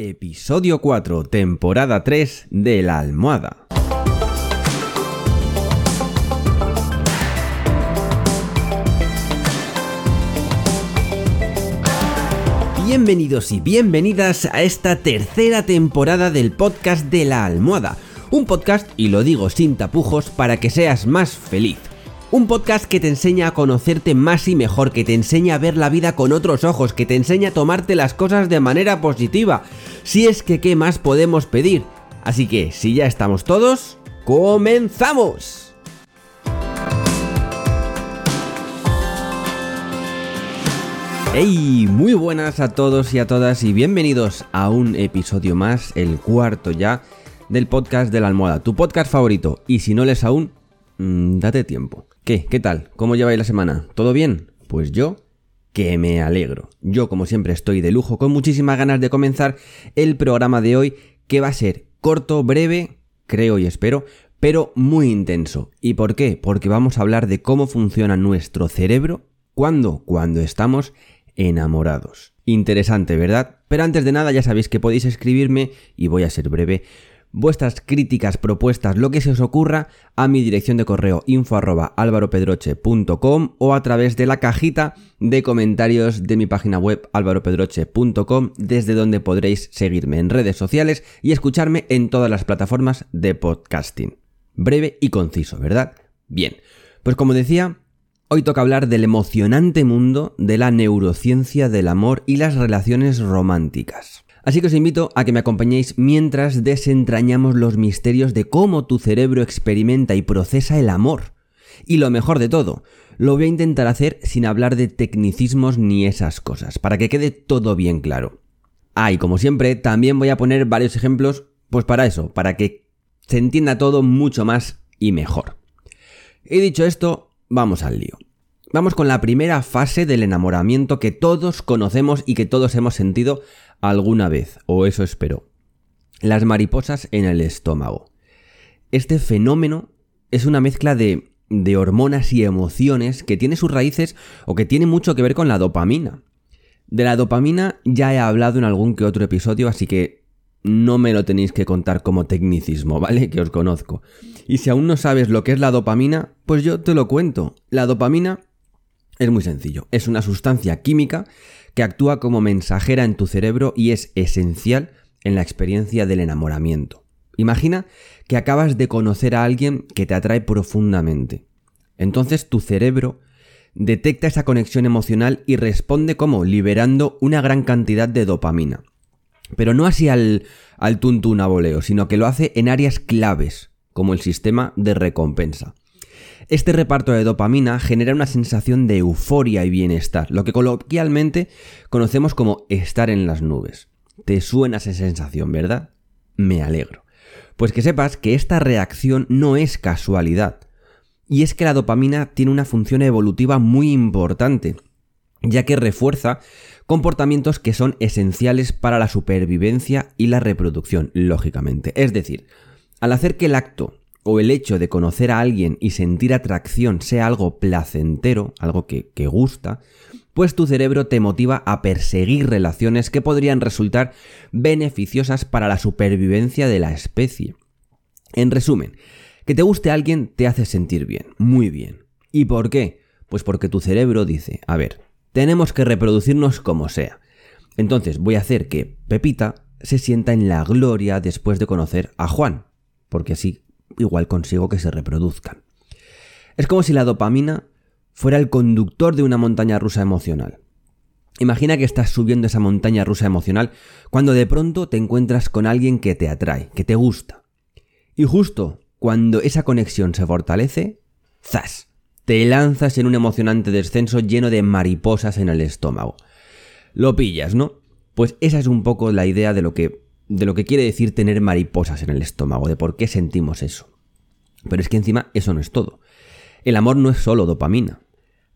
Episodio 4, temporada 3 de La Almohada. Bienvenidos y bienvenidas a esta tercera temporada del podcast de La Almohada. Un podcast, y lo digo sin tapujos, para que seas más feliz. Un podcast que te enseña a conocerte más y mejor, que te enseña a ver la vida con otros ojos, que te enseña a tomarte las cosas de manera positiva. Si es que, ¿qué más podemos pedir? Así que, si ya estamos todos, ¡comenzamos! ¡Hey! Muy buenas a todos y a todas y bienvenidos a un episodio más, el cuarto ya, del podcast de la almohada, tu podcast favorito. Y si no lees aún, mmm, date tiempo. ¿Qué? ¿Qué tal? ¿Cómo lleváis la semana? ¿Todo bien? Pues yo que me alegro. Yo como siempre estoy de lujo con muchísimas ganas de comenzar el programa de hoy que va a ser corto, breve, creo y espero, pero muy intenso. ¿Y por qué? Porque vamos a hablar de cómo funciona nuestro cerebro cuando cuando estamos enamorados. Interesante, ¿verdad? Pero antes de nada ya sabéis que podéis escribirme y voy a ser breve vuestras críticas, propuestas, lo que se os ocurra a mi dirección de correo info arroba o a través de la cajita de comentarios de mi página web alvaropedroche.com desde donde podréis seguirme en redes sociales y escucharme en todas las plataformas de podcasting. Breve y conciso, ¿verdad? Bien, pues como decía, hoy toca hablar del emocionante mundo de la neurociencia del amor y las relaciones románticas. Así que os invito a que me acompañéis mientras desentrañamos los misterios de cómo tu cerebro experimenta y procesa el amor. Y lo mejor de todo, lo voy a intentar hacer sin hablar de tecnicismos ni esas cosas, para que quede todo bien claro. Ah, y como siempre, también voy a poner varios ejemplos, pues para eso, para que se entienda todo mucho más y mejor. Y dicho esto, vamos al lío. Vamos con la primera fase del enamoramiento que todos conocemos y que todos hemos sentido alguna vez, o eso espero. Las mariposas en el estómago. Este fenómeno es una mezcla de, de hormonas y emociones que tiene sus raíces o que tiene mucho que ver con la dopamina. De la dopamina ya he hablado en algún que otro episodio, así que no me lo tenéis que contar como tecnicismo, ¿vale? Que os conozco. Y si aún no sabes lo que es la dopamina, pues yo te lo cuento. La dopamina es muy sencillo. Es una sustancia química que actúa como mensajera en tu cerebro y es esencial en la experiencia del enamoramiento. Imagina que acabas de conocer a alguien que te atrae profundamente. Entonces tu cerebro detecta esa conexión emocional y responde como liberando una gran cantidad de dopamina. Pero no así al, al tuntún a voleo, sino que lo hace en áreas claves, como el sistema de recompensa. Este reparto de dopamina genera una sensación de euforia y bienestar, lo que coloquialmente conocemos como estar en las nubes. ¿Te suena esa sensación, verdad? Me alegro. Pues que sepas que esta reacción no es casualidad. Y es que la dopamina tiene una función evolutiva muy importante, ya que refuerza comportamientos que son esenciales para la supervivencia y la reproducción, lógicamente. Es decir, al hacer que el acto o el hecho de conocer a alguien y sentir atracción sea algo placentero, algo que, que gusta, pues tu cerebro te motiva a perseguir relaciones que podrían resultar beneficiosas para la supervivencia de la especie. En resumen, que te guste alguien te hace sentir bien, muy bien. ¿Y por qué? Pues porque tu cerebro dice, a ver, tenemos que reproducirnos como sea. Entonces voy a hacer que Pepita se sienta en la gloria después de conocer a Juan, porque así igual consigo que se reproduzcan. Es como si la dopamina fuera el conductor de una montaña rusa emocional. Imagina que estás subiendo esa montaña rusa emocional cuando de pronto te encuentras con alguien que te atrae, que te gusta. Y justo cuando esa conexión se fortalece, ¡zas! Te lanzas en un emocionante descenso lleno de mariposas en el estómago. Lo pillas, ¿no? Pues esa es un poco la idea de lo que de lo que quiere decir tener mariposas en el estómago, de por qué sentimos eso. Pero es que encima eso no es todo. El amor no es solo dopamina.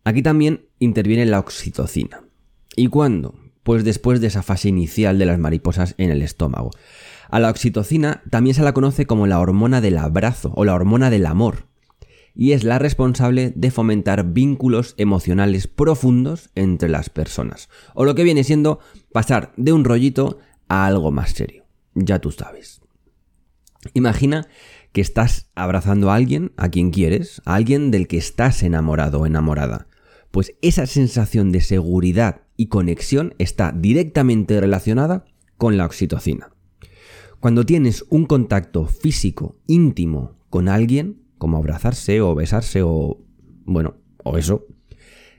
Aquí también interviene la oxitocina. ¿Y cuándo? Pues después de esa fase inicial de las mariposas en el estómago. A la oxitocina también se la conoce como la hormona del abrazo o la hormona del amor. Y es la responsable de fomentar vínculos emocionales profundos entre las personas. O lo que viene siendo pasar de un rollito a algo más serio. Ya tú sabes. Imagina que estás abrazando a alguien, a quien quieres, a alguien del que estás enamorado o enamorada. Pues esa sensación de seguridad y conexión está directamente relacionada con la oxitocina. Cuando tienes un contacto físico íntimo con alguien, como abrazarse o besarse o... bueno, o eso,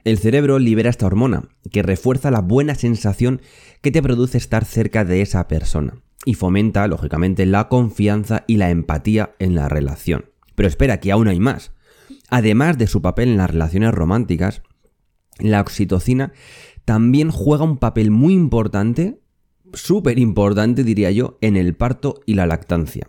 el cerebro libera esta hormona, que refuerza la buena sensación que te produce estar cerca de esa persona y fomenta, lógicamente, la confianza y la empatía en la relación. Pero espera, que aún hay más. Además de su papel en las relaciones románticas, la oxitocina también juega un papel muy importante, súper importante diría yo, en el parto y la lactancia.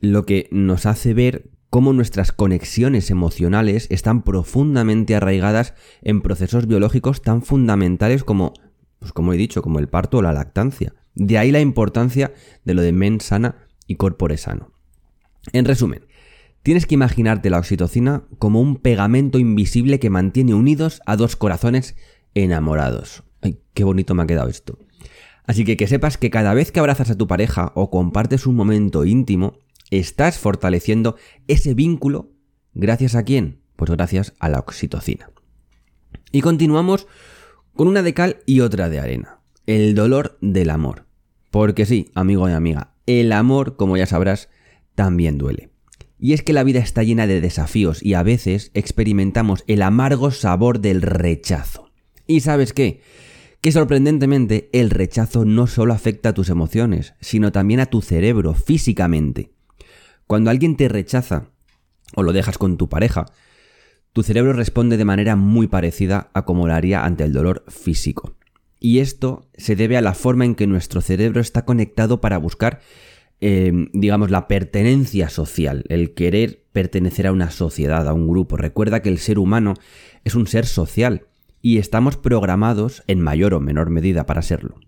Lo que nos hace ver cómo nuestras conexiones emocionales están profundamente arraigadas en procesos biológicos tan fundamentales como, pues como he dicho, como el parto o la lactancia. De ahí la importancia de lo de men sana y corpore sano. En resumen, tienes que imaginarte la oxitocina como un pegamento invisible que mantiene unidos a dos corazones enamorados. Ay, qué bonito me ha quedado esto. Así que que sepas que cada vez que abrazas a tu pareja o compartes un momento íntimo, estás fortaleciendo ese vínculo gracias a quién? Pues gracias a la oxitocina. Y continuamos con una de cal y otra de arena. El dolor del amor. Porque sí, amigo y amiga, el amor, como ya sabrás, también duele. Y es que la vida está llena de desafíos y a veces experimentamos el amargo sabor del rechazo. ¿Y sabes qué? Que sorprendentemente el rechazo no solo afecta a tus emociones, sino también a tu cerebro físicamente. Cuando alguien te rechaza o lo dejas con tu pareja, tu cerebro responde de manera muy parecida a como lo haría ante el dolor físico. Y esto se debe a la forma en que nuestro cerebro está conectado para buscar, em, digamos, la pertenencia social, el querer pertenecer a una sociedad, a un grupo. Recuerda que el ser humano es un ser social y estamos programados en mayor o menor medida para serlo.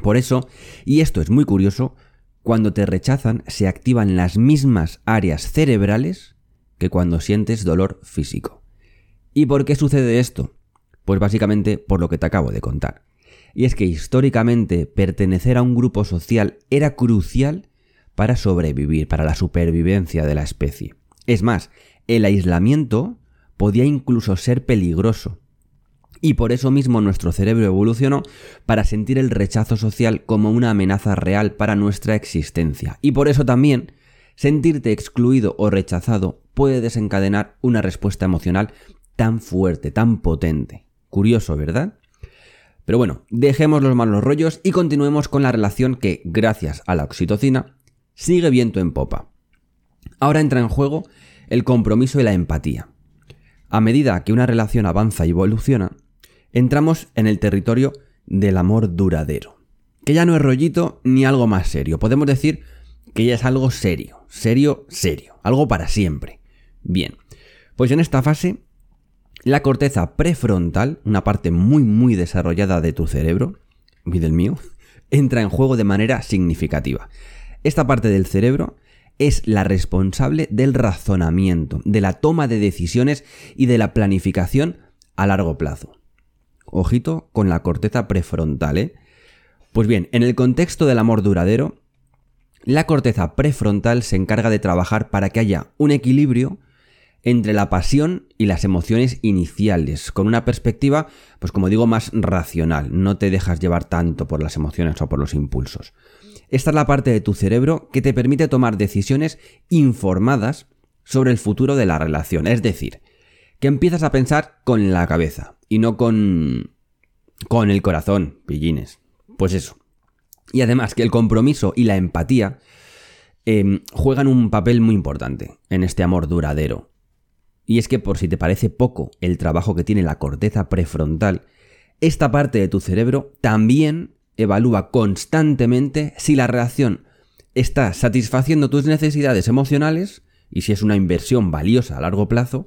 Por eso, y esto es muy curioso, cuando te rechazan se activan las mismas áreas cerebrales que cuando sientes dolor físico. ¿Y por qué sucede esto? Pues básicamente por lo que te acabo de contar. Y es que históricamente pertenecer a un grupo social era crucial para sobrevivir, para la supervivencia de la especie. Es más, el aislamiento podía incluso ser peligroso, y por eso mismo nuestro cerebro evolucionó para sentir el rechazo social como una amenaza real para nuestra existencia. Y por eso también sentirte excluido o rechazado puede desencadenar una respuesta emocional tan fuerte, tan potente. Curioso, ¿verdad? Pero bueno, dejemos los malos rollos y continuemos con la relación que, gracias a la oxitocina, sigue viento en popa. Ahora entra en juego el compromiso y la empatía. A medida que una relación avanza y evoluciona, entramos en el territorio del amor duradero. Que ya no es rollito ni algo más serio. Podemos decir que ya es algo serio, serio, serio, algo para siempre. Bien, pues en esta fase, la corteza prefrontal, una parte muy muy desarrollada de tu cerebro, y del mío, entra en juego de manera significativa. Esta parte del cerebro es la responsable del razonamiento, de la toma de decisiones y de la planificación a largo plazo. Ojito con la corteza prefrontal, ¿eh? Pues bien, en el contexto del amor duradero, la corteza prefrontal se encarga de trabajar para que haya un equilibrio entre la pasión y las emociones iniciales, con una perspectiva, pues como digo, más racional, no te dejas llevar tanto por las emociones o por los impulsos. Esta es la parte de tu cerebro que te permite tomar decisiones informadas sobre el futuro de la relación, es decir, que empiezas a pensar con la cabeza y no con con el corazón, pillines. Pues eso. Y además que el compromiso y la empatía em, juegan un papel muy importante en este amor duradero. Y es que por si te parece poco el trabajo que tiene la corteza prefrontal, esta parte de tu cerebro también evalúa constantemente si la relación está satisfaciendo tus necesidades emocionales y si es una inversión valiosa a largo plazo,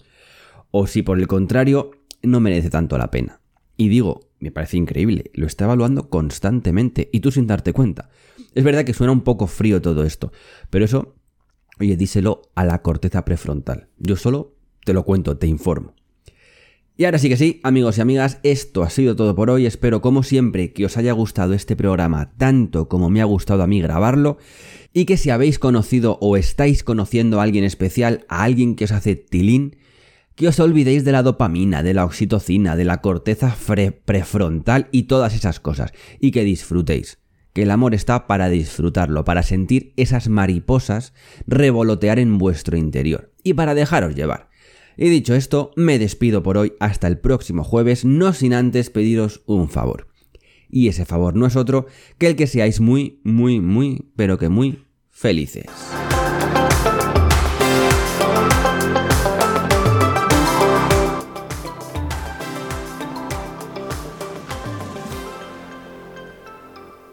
o si por el contrario no merece tanto la pena. Y digo, me parece increíble, lo está evaluando constantemente y tú sin darte cuenta. Es verdad que suena un poco frío todo esto, pero eso, oye, díselo a la corteza prefrontal. Yo solo te lo cuento, te informo. Y ahora sí que sí, amigos y amigas, esto ha sido todo por hoy. Espero como siempre que os haya gustado este programa tanto como me ha gustado a mí grabarlo y que si habéis conocido o estáis conociendo a alguien especial, a alguien que os hace tilín, que os olvidéis de la dopamina, de la oxitocina, de la corteza prefrontal y todas esas cosas, y que disfrutéis. Que el amor está para disfrutarlo, para sentir esas mariposas revolotear en vuestro interior y para dejaros llevar. Y dicho esto, me despido por hoy hasta el próximo jueves, no sin antes pediros un favor. Y ese favor no es otro que el que seáis muy, muy, muy, pero que muy felices.